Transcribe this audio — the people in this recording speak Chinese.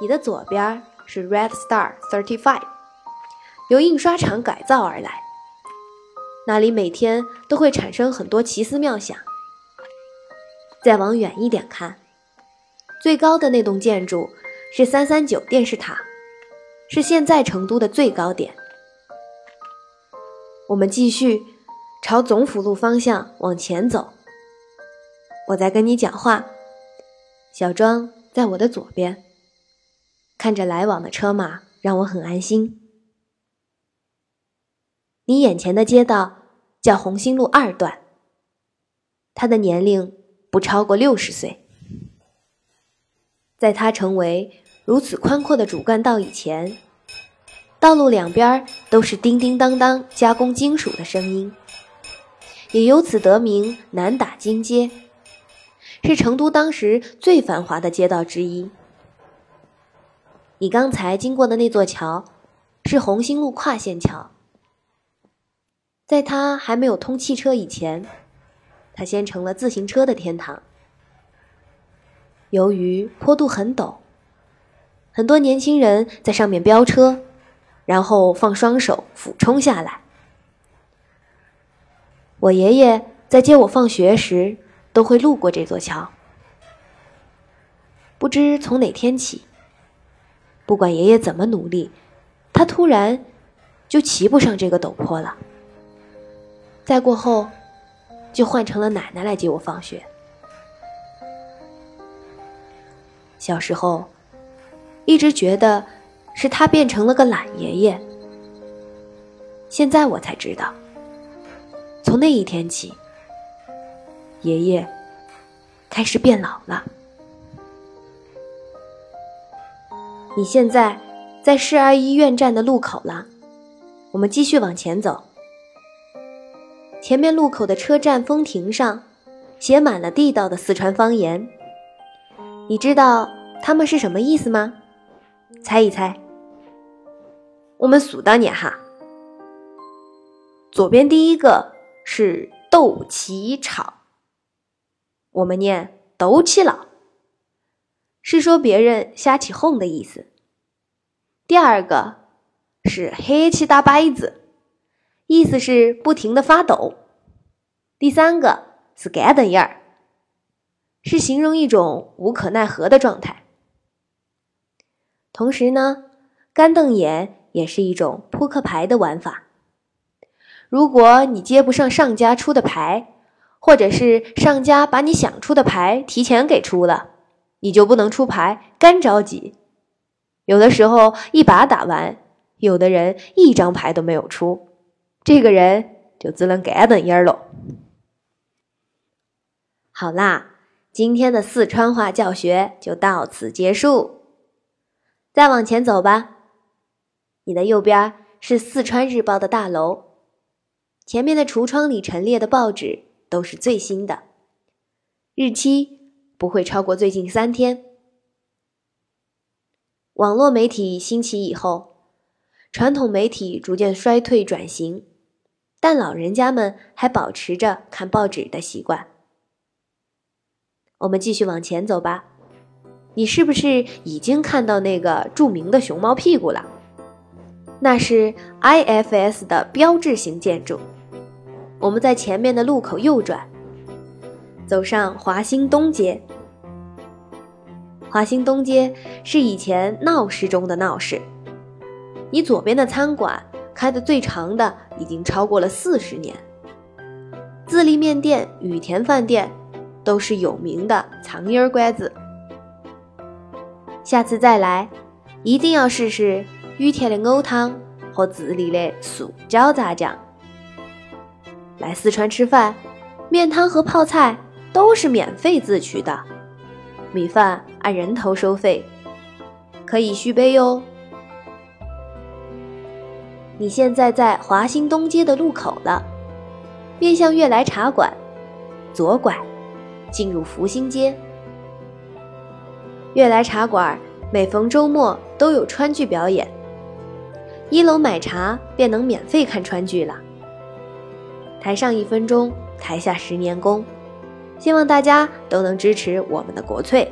你的左边是 Red Star Thirty Five，由印刷厂改造而来，那里每天都会产生很多奇思妙想。再往远一点看，最高的那栋建筑是三三九电视塔，是现在成都的最高点。我们继续朝总府路方向往前走。我在跟你讲话，小庄在我的左边。看着来往的车马，让我很安心。你眼前的街道叫红星路二段，他的年龄不超过六十岁。在他成为如此宽阔的主干道以前，道路两边都是叮叮当当加工金属的声音，也由此得名南打金街，是成都当时最繁华的街道之一。你刚才经过的那座桥，是红星路跨线桥。在它还没有通汽车以前，它先成了自行车的天堂。由于坡度很陡，很多年轻人在上面飙车，然后放双手俯冲下来。我爷爷在接我放学时，都会路过这座桥。不知从哪天起。不管爷爷怎么努力，他突然就骑不上这个陡坡了。再过后，就换成了奶奶来接我放学。小时候，一直觉得是他变成了个懒爷爷。现在我才知道，从那一天起，爷爷开始变老了。你现在在市二医院站的路口了，我们继续往前走。前面路口的车站风亭上写满了地道的四川方言，你知道他们是什么意思吗？猜一猜。我们数到你哈。左边第一个是斗气吵，我们念斗气了。是说别人瞎起哄的意思。第二个是黑气大白子，意思是不停的发抖。第三个是干瞪眼儿，是形容一种无可奈何的状态。同时呢，干瞪眼也是一种扑克牌的玩法。如果你接不上上家出的牌，或者是上家把你想出的牌提前给出了。你就不能出牌，干着急。有的时候一把打完，有的人一张牌都没有出，这个人就只能干瞪眼喽。好啦，今天的四川话教学就到此结束。再往前走吧，你的右边是四川日报的大楼，前面的橱窗里陈列的报纸都是最新的，日期。不会超过最近三天。网络媒体兴起以后，传统媒体逐渐衰退转型，但老人家们还保持着看报纸的习惯。我们继续往前走吧。你是不是已经看到那个著名的熊猫屁股了？那是 IFS 的标志性建筑。我们在前面的路口右转。走上华兴东街。华兴东街是以前闹市中的闹市。你左边的餐馆开的最长的，已经超过了四十年。自立面店、羽田饭店都是有名的藏音儿馆子。下次再来，一定要试试羽田的藕汤和自立的素椒炸酱。来四川吃饭，面汤和泡菜。都是免费自取的，米饭按人头收费，可以续杯哟。你现在在华兴东街的路口了，面向悦来茶馆，左拐，进入福兴街。悦来茶馆每逢周末都有川剧表演，一楼买茶便能免费看川剧了。台上一分钟，台下十年功。希望大家都能支持我们的国粹。